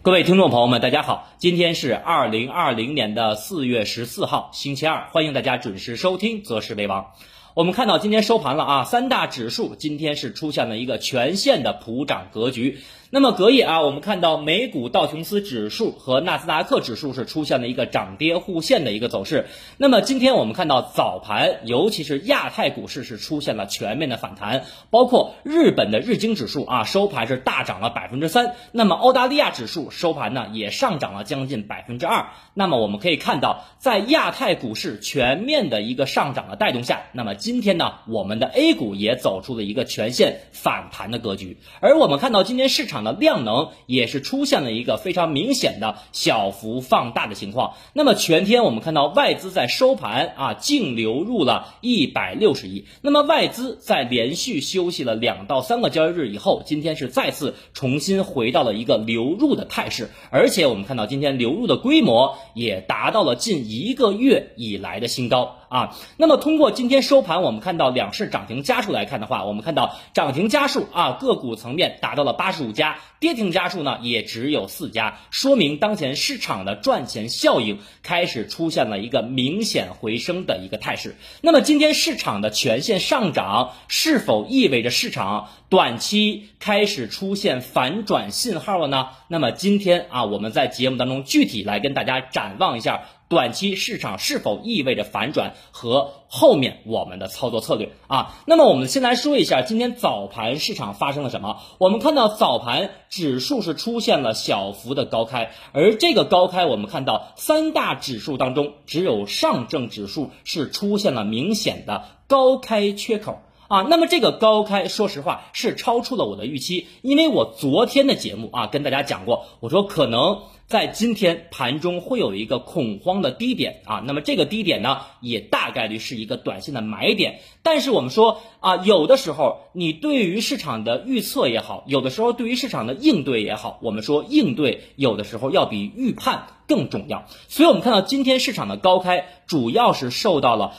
各位听众朋友们，大家好，今天是二零二零年的四月十四号，星期二，欢迎大家准时收听《择时为王》。我们看到今天收盘了啊，三大指数今天是出现了一个全线的普涨格局。那么隔夜啊，我们看到美股道琼斯指数和纳斯达克指数是出现了一个涨跌互现的一个走势。那么今天我们看到早盘，尤其是亚太股市是出现了全面的反弹，包括日本的日经指数啊收盘是大涨了百分之三，那么澳大利亚指数收盘呢也上涨了将近百分之二。那么我们可以看到，在亚太股市全面的一个上涨的带动下，那么今天呢，我们的 A 股也走出了一个全线反弹的格局，而我们看到今天市场。的量能也是出现了一个非常明显的小幅放大的情况。那么全天我们看到外资在收盘啊净流入了一百六十亿。那么外资在连续休息了两到三个交易日以后，今天是再次重新回到了一个流入的态势。而且我们看到今天流入的规模也达到了近一个月以来的新高。啊，那么通过今天收盘，我们看到两市涨停家数来看的话，我们看到涨停家数啊，个股层面达到了八十五家，跌停家数呢也只有四家，说明当前市场的赚钱效应开始出现了一个明显回升的一个态势。那么今天市场的全线上涨，是否意味着市场短期开始出现反转信号了呢？那么今天啊，我们在节目当中具体来跟大家展望一下。短期市场是否意味着反转和后面我们的操作策略啊？那么我们先来说一下今天早盘市场发生了什么。我们看到早盘指数是出现了小幅的高开，而这个高开我们看到三大指数当中只有上证指数是出现了明显的高开缺口啊。那么这个高开说实话是超出了我的预期，因为我昨天的节目啊跟大家讲过，我说可能。在今天盘中会有一个恐慌的低点啊，那么这个低点呢，也大概率是一个短线的买点。但是我们说啊，有的时候你对于市场的预测也好，有的时候对于市场的应对也好，我们说应对有的时候要比预判更重要。所以我们看到今天市场的高开，主要是受到了。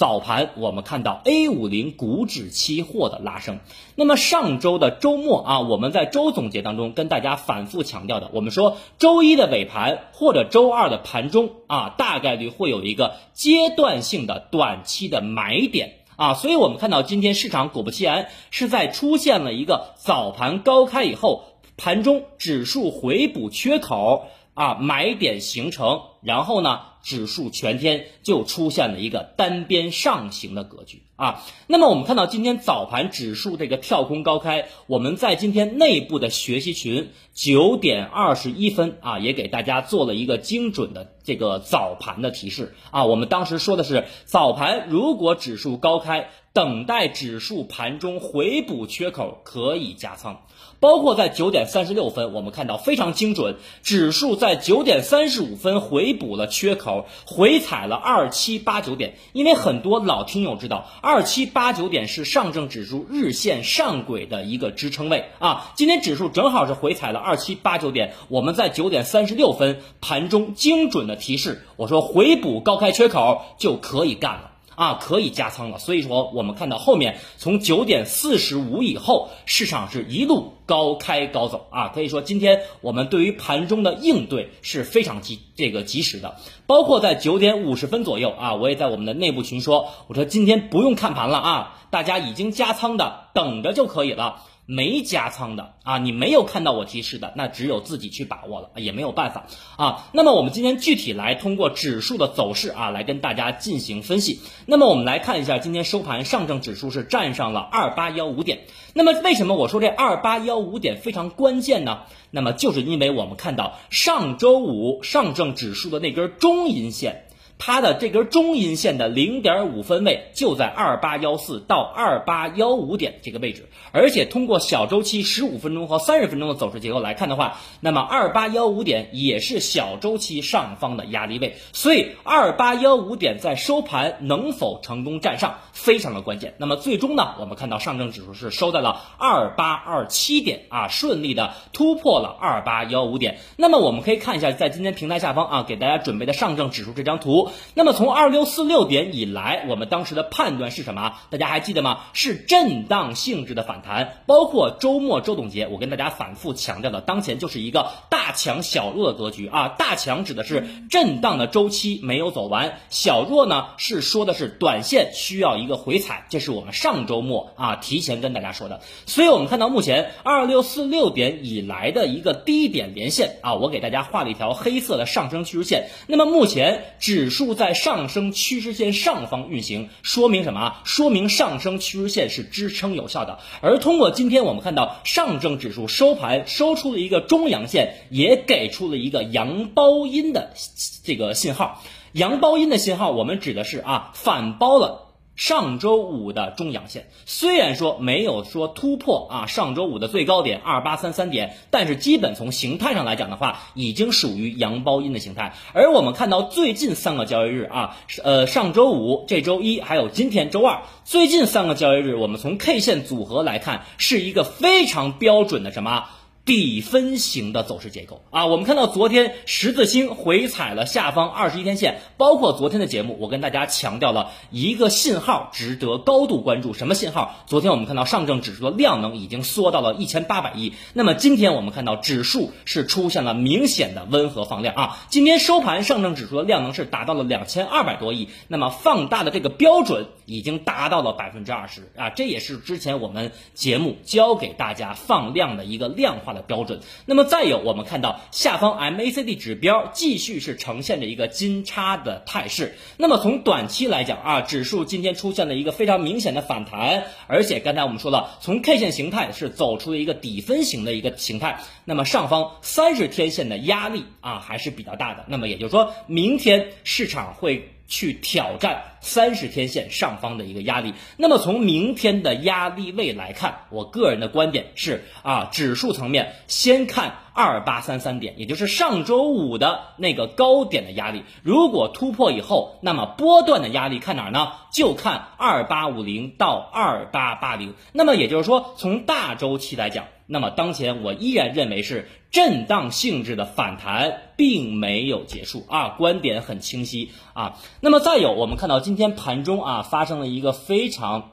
早盘我们看到 A 五零股指期货的拉升，那么上周的周末啊，我们在周总结当中跟大家反复强调的，我们说周一的尾盘或者周二的盘中啊，大概率会有一个阶段性的短期的买点。啊，所以我们看到今天市场果不其然是在出现了一个早盘高开以后，盘中指数回补缺口啊，买点形成，然后呢？指数全天就出现了一个单边上行的格局啊，那么我们看到今天早盘指数这个跳空高开，我们在今天内部的学习群九点二十一分啊，也给大家做了一个精准的这个早盘的提示啊，我们当时说的是早盘如果指数高开，等待指数盘中回补缺口可以加仓。包括在九点三十六分，我们看到非常精准，指数在九点三十五分回补了缺口，回踩了二七八九点。因为很多老听友知道，二七八九点是上证指数日线上轨的一个支撑位啊。今天指数正好是回踩了二七八九点，我们在九点三十六分盘中精准的提示，我说回补高开缺口就可以干了。啊，可以加仓了。所以说，我们看到后面从九点四十五以后，市场是一路高开高走啊。可以说，今天我们对于盘中的应对是非常及这个及时的。包括在九点五十分左右啊，我也在我们的内部群说，我说今天不用看盘了啊，大家已经加仓的等着就可以了。没加仓的啊，你没有看到我提示的，那只有自己去把握了，也没有办法啊。那么我们今天具体来通过指数的走势啊，来跟大家进行分析。那么我们来看一下今天收盘，上证指数是站上了二八幺五点。那么为什么我说这二八幺五点非常关键呢？那么就是因为我们看到上周五上证指数的那根中阴线。它的这根中阴线的零点五分位就在二八幺四到二八幺五点这个位置，而且通过小周期十五分钟和三十分钟的走势结构来看的话，那么二八幺五点也是小周期上方的压力位，所以二八幺五点在收盘能否成功站上非常的关键。那么最终呢，我们看到上证指数是收在了二八二七点啊，顺利的突破了二八幺五点。那么我们可以看一下，在今天平台下方啊，给大家准备的上证指数这张图。那么从二六四六点以来，我们当时的判断是什么？大家还记得吗？是震荡性质的反弹。包括周末周总结，我跟大家反复强调的，当前就是一个大强小弱的格局啊。大强指的是震荡的周期没有走完，小弱呢是说的是短线需要一个回踩，这是我们上周末啊提前跟大家说的。所以我们看到目前二六四六点以来的一个低点连线啊，我给大家画了一条黑色的上升趋势线。那么目前指数在上升趋势线上方运行，说明什么？说明上升趋势线是支撑有效的。而通过今天我们看到上证指数收盘收出了一个中阳线，也给出了一个阳包阴的这个信号。阳包阴的信号，我们指的是啊反包了。上周五的中阳线虽然说没有说突破啊上周五的最高点二八三三点，但是基本从形态上来讲的话，已经属于阳包阴的形态。而我们看到最近三个交易日啊，呃上周五、这周一还有今天周二，最近三个交易日，我们从 K 线组合来看，是一个非常标准的什么？底分型的走势结构。啊，我们看到昨天十字星回踩了下方二十一天线，包括昨天的节目，我跟大家强调了一个信号值得高度关注，什么信号？昨天我们看到上证指数的量能已经缩到了一千八百亿，那么今天我们看到指数是出现了明显的温和放量。啊，今天收盘上证指数的量能是达到了两千二百多亿，那么放大的这个标准已经达到了百分之二十啊，这也是之前我们节目教给大家放量的一个量化的。标准。那么再有，我们看到下方 MACD 指标继续是呈现着一个金叉的态势。那么从短期来讲啊，指数今天出现了一个非常明显的反弹，而且刚才我们说了，从 K 线形态是走出了一个底分型的一个形态。那么上方三十天线的压力啊还是比较大的。那么也就是说明天市场会。去挑战三十天线上方的一个压力。那么从明天的压力位来看，我个人的观点是啊，指数层面先看二八三三点，也就是上周五的那个高点的压力。如果突破以后，那么波段的压力看哪儿呢？就看二八五零到二八八零。那么也就是说，从大周期来讲。那么当前我依然认为是震荡性质的反弹，并没有结束啊，观点很清晰啊。那么再有，我们看到今天盘中啊发生了一个非常。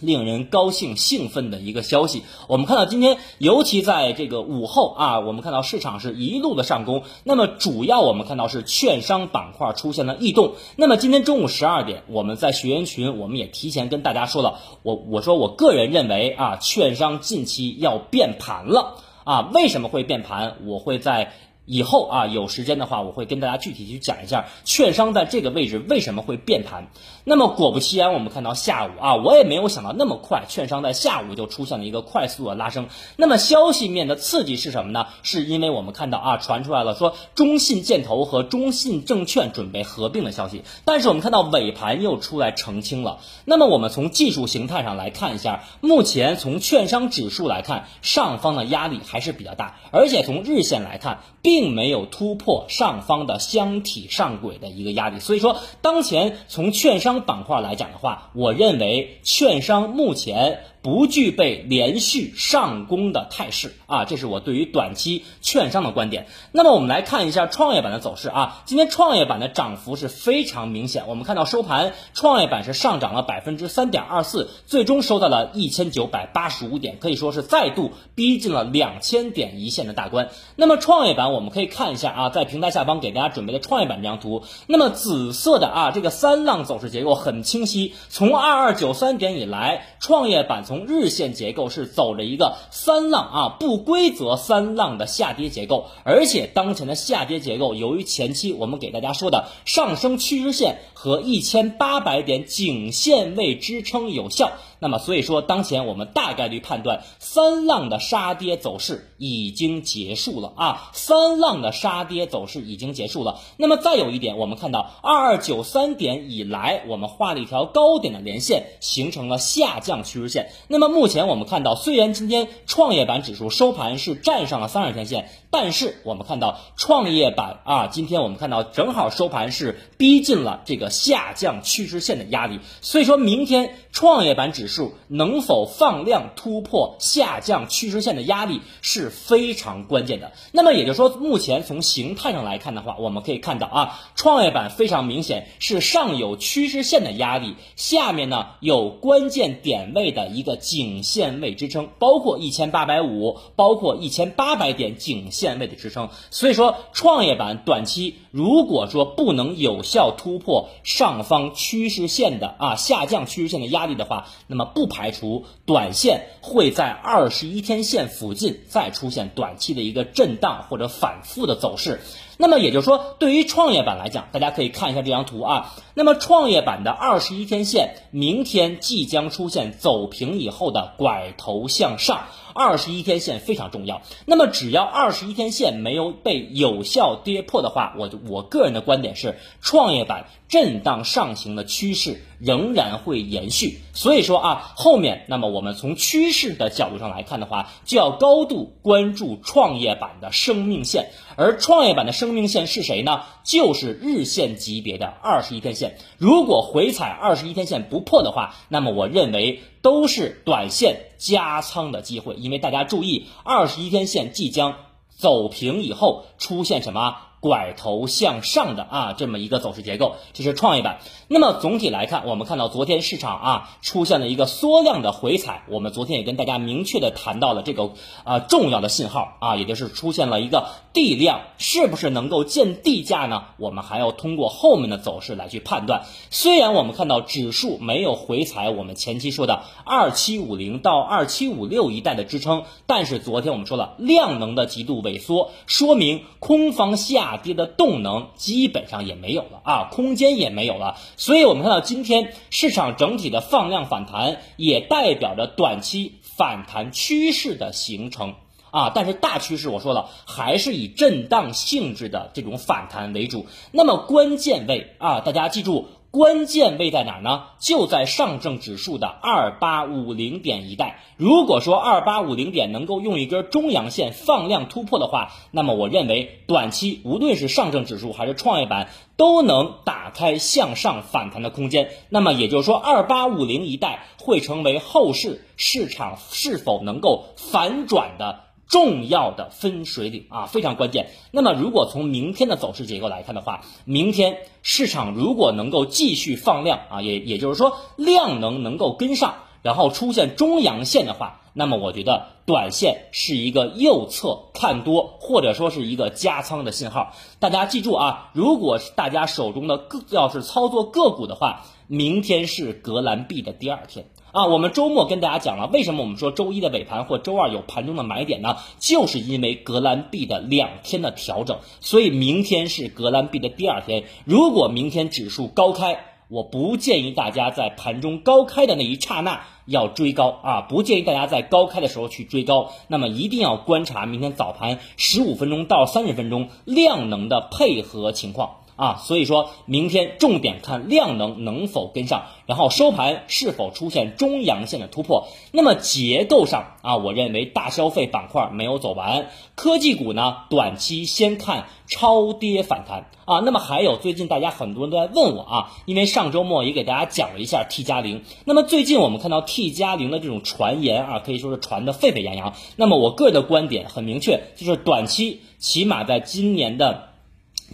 令人高兴兴奋的一个消息，我们看到今天，尤其在这个午后啊，我们看到市场是一路的上攻。那么主要我们看到是券商板块出现了异动。那么今天中午十二点，我们在学员群，我们也提前跟大家说了，我我说我个人认为啊，券商近期要变盘了啊，为什么会变盘？我会在。以后啊，有时间的话，我会跟大家具体去讲一下券商在这个位置为什么会变盘。那么果不其然，我们看到下午啊，我也没有想到那么快，券商在下午就出现了一个快速的拉升。那么消息面的刺激是什么呢？是因为我们看到啊，传出来了说中信建投和中信证券准备合并的消息，但是我们看到尾盘又出来澄清了。那么我们从技术形态上来看一下，目前从券商指数来看，上方的压力还是比较大，而且从日线来看，并。并没有突破上方的箱体上轨的一个压力，所以说当前从券商板块来讲的话，我认为券商目前。不具备连续上攻的态势啊，这是我对于短期券商的观点。那么我们来看一下创业板的走势啊，今天创业板的涨幅是非常明显。我们看到收盘，创业板是上涨了百分之三点二四，最终收到了一千九百八十五点，可以说是再度逼近了两千点一线的大关。那么创业板我们我们可以看一下啊，在平台下方给大家准备的创业板这张图，那么紫色的啊这个三浪走势结构很清晰，从二二九三点以来，创业板从从日线结构是走着一个三浪啊不规则三浪的下跌结构，而且当前的下跌结构，由于前期我们给大家说的上升趋势线和一千八百点颈线位支撑有效。那么，所以说，当前我们大概率判断三浪的杀跌走势已经结束了啊，三浪的杀跌走势已经结束了。那么再有一点，我们看到二二九三点以来，我们画了一条高点的连线，形成了下降趋势线。那么目前我们看到，虽然今天创业板指数收盘是站上了三十天线。但是我们看到创业板啊，今天我们看到正好收盘是逼近了这个下降趋势线的压力，所以说明天创业板指数能否放量突破下降趋势线的压力是非常关键的。那么也就是说，目前从形态上来看的话，我们可以看到啊，创业板非常明显是上有趋势线的压力，下面呢有关键点位的一个颈线位支撑，包括一千八百五，包括一千八百点颈线。线位的支撑，所以说创业板短期如果说不能有效突破上方趋势线的啊下降趋势线的压力的话，那么不排除短线会在二十一天线附近再出现短期的一个震荡或者反复的走势。那么也就是说，对于创业板来讲，大家可以看一下这张图啊。那么创业板的二十一天线明天即将出现走平以后的拐头向上，二十一天线非常重要。那么只要二十一天线没有被有效跌破的话，我我个人的观点是，创业板震荡上行的趋势仍然会延续。所以说啊，后面那么我们从趋势的角度上来看的话，就要高度关注创业板的生命线。而创业板的生命线是谁呢？就是日线级别的二十一天线。如果回踩二十一天线不破的话，那么我认为都是短线加仓的机会。因为大家注意，二十一天线即将走平以后出现什么？拐头向上的啊，这么一个走势结构，这是创业板。那么总体来看，我们看到昨天市场啊出现了一个缩量的回踩，我们昨天也跟大家明确的谈到了这个啊重要的信号啊，也就是出现了一个地量，是不是能够见地价呢？我们还要通过后面的走势来去判断。虽然我们看到指数没有回踩我们前期说的二七五零到二七五六一带的支撑，但是昨天我们说了量能的极度萎缩，说明空方下。跌的动能基本上也没有了啊，空间也没有了，所以我们看到今天市场整体的放量反弹，也代表着短期反弹趋势的形成啊。但是大趋势我说了，还是以震荡性质的这种反弹为主。那么关键位啊，大家记住。关键位在哪儿呢？就在上证指数的二八五零点一带。如果说二八五零点能够用一根中阳线放量突破的话，那么我认为短期无论是上证指数还是创业板都能打开向上反弹的空间。那么也就是说，二八五零一带会成为后市市场是否能够反转的。重要的分水岭啊，非常关键。那么，如果从明天的走势结构来看的话，明天市场如果能够继续放量啊，也也就是说量能能够跟上，然后出现中阳线的话，那么我觉得短线是一个右侧看多，或者说是一个加仓的信号。大家记住啊，如果大家手中的个要是操作个股的话，明天是格兰币的第二天。啊，我们周末跟大家讲了，为什么我们说周一的尾盘或周二有盘中的买点呢？就是因为格兰币的两天的调整，所以明天是格兰币的第二天。如果明天指数高开，我不建议大家在盘中高开的那一刹那要追高啊，不建议大家在高开的时候去追高。那么一定要观察明天早盘十五分钟到三十分钟量能的配合情况。啊，所以说明天重点看量能能否跟上，然后收盘是否出现中阳线的突破。那么结构上啊，我认为大消费板块没有走完，科技股呢短期先看超跌反弹啊。那么还有最近大家很多人都在问我啊，因为上周末也给大家讲了一下 T 加零。那么最近我们看到 T 加零的这种传言啊，可以说是传的沸沸扬扬。那么我个人的观点很明确，就是短期起码在今年的。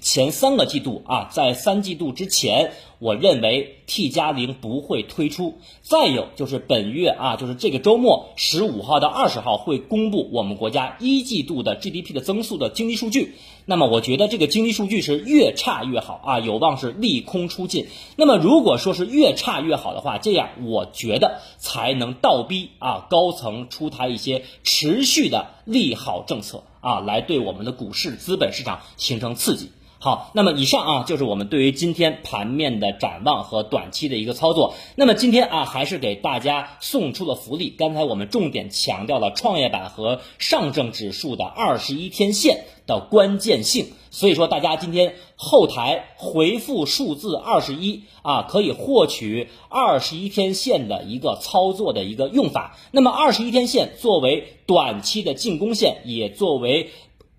前三个季度啊，在三季度之前，我认为 T 加零不会推出。再有就是本月啊，就是这个周末十五号到二十号会公布我们国家一季度的 GDP 的增速的经济数据。那么我觉得这个经济数据是越差越好啊，有望是利空出尽。那么如果说是越差越好的话，这样我觉得才能倒逼啊高层出台一些持续的利好政策啊，来对我们的股市资本市场形成刺激。好，那么以上啊就是我们对于今天盘面的展望和短期的一个操作。那么今天啊还是给大家送出了福利。刚才我们重点强调了创业板和上证指数的二十一天线的关键性，所以说大家今天后台回复数字二十一啊，可以获取二十一天线的一个操作的一个用法。那么二十一天线作为短期的进攻线，也作为。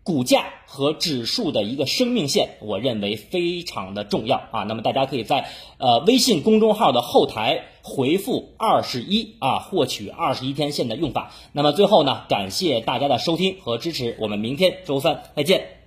股价和指数的一个生命线，我认为非常的重要啊。那么大家可以在呃微信公众号的后台回复二十一啊，获取二十一天线的用法。那么最后呢，感谢大家的收听和支持，我们明天周三再见。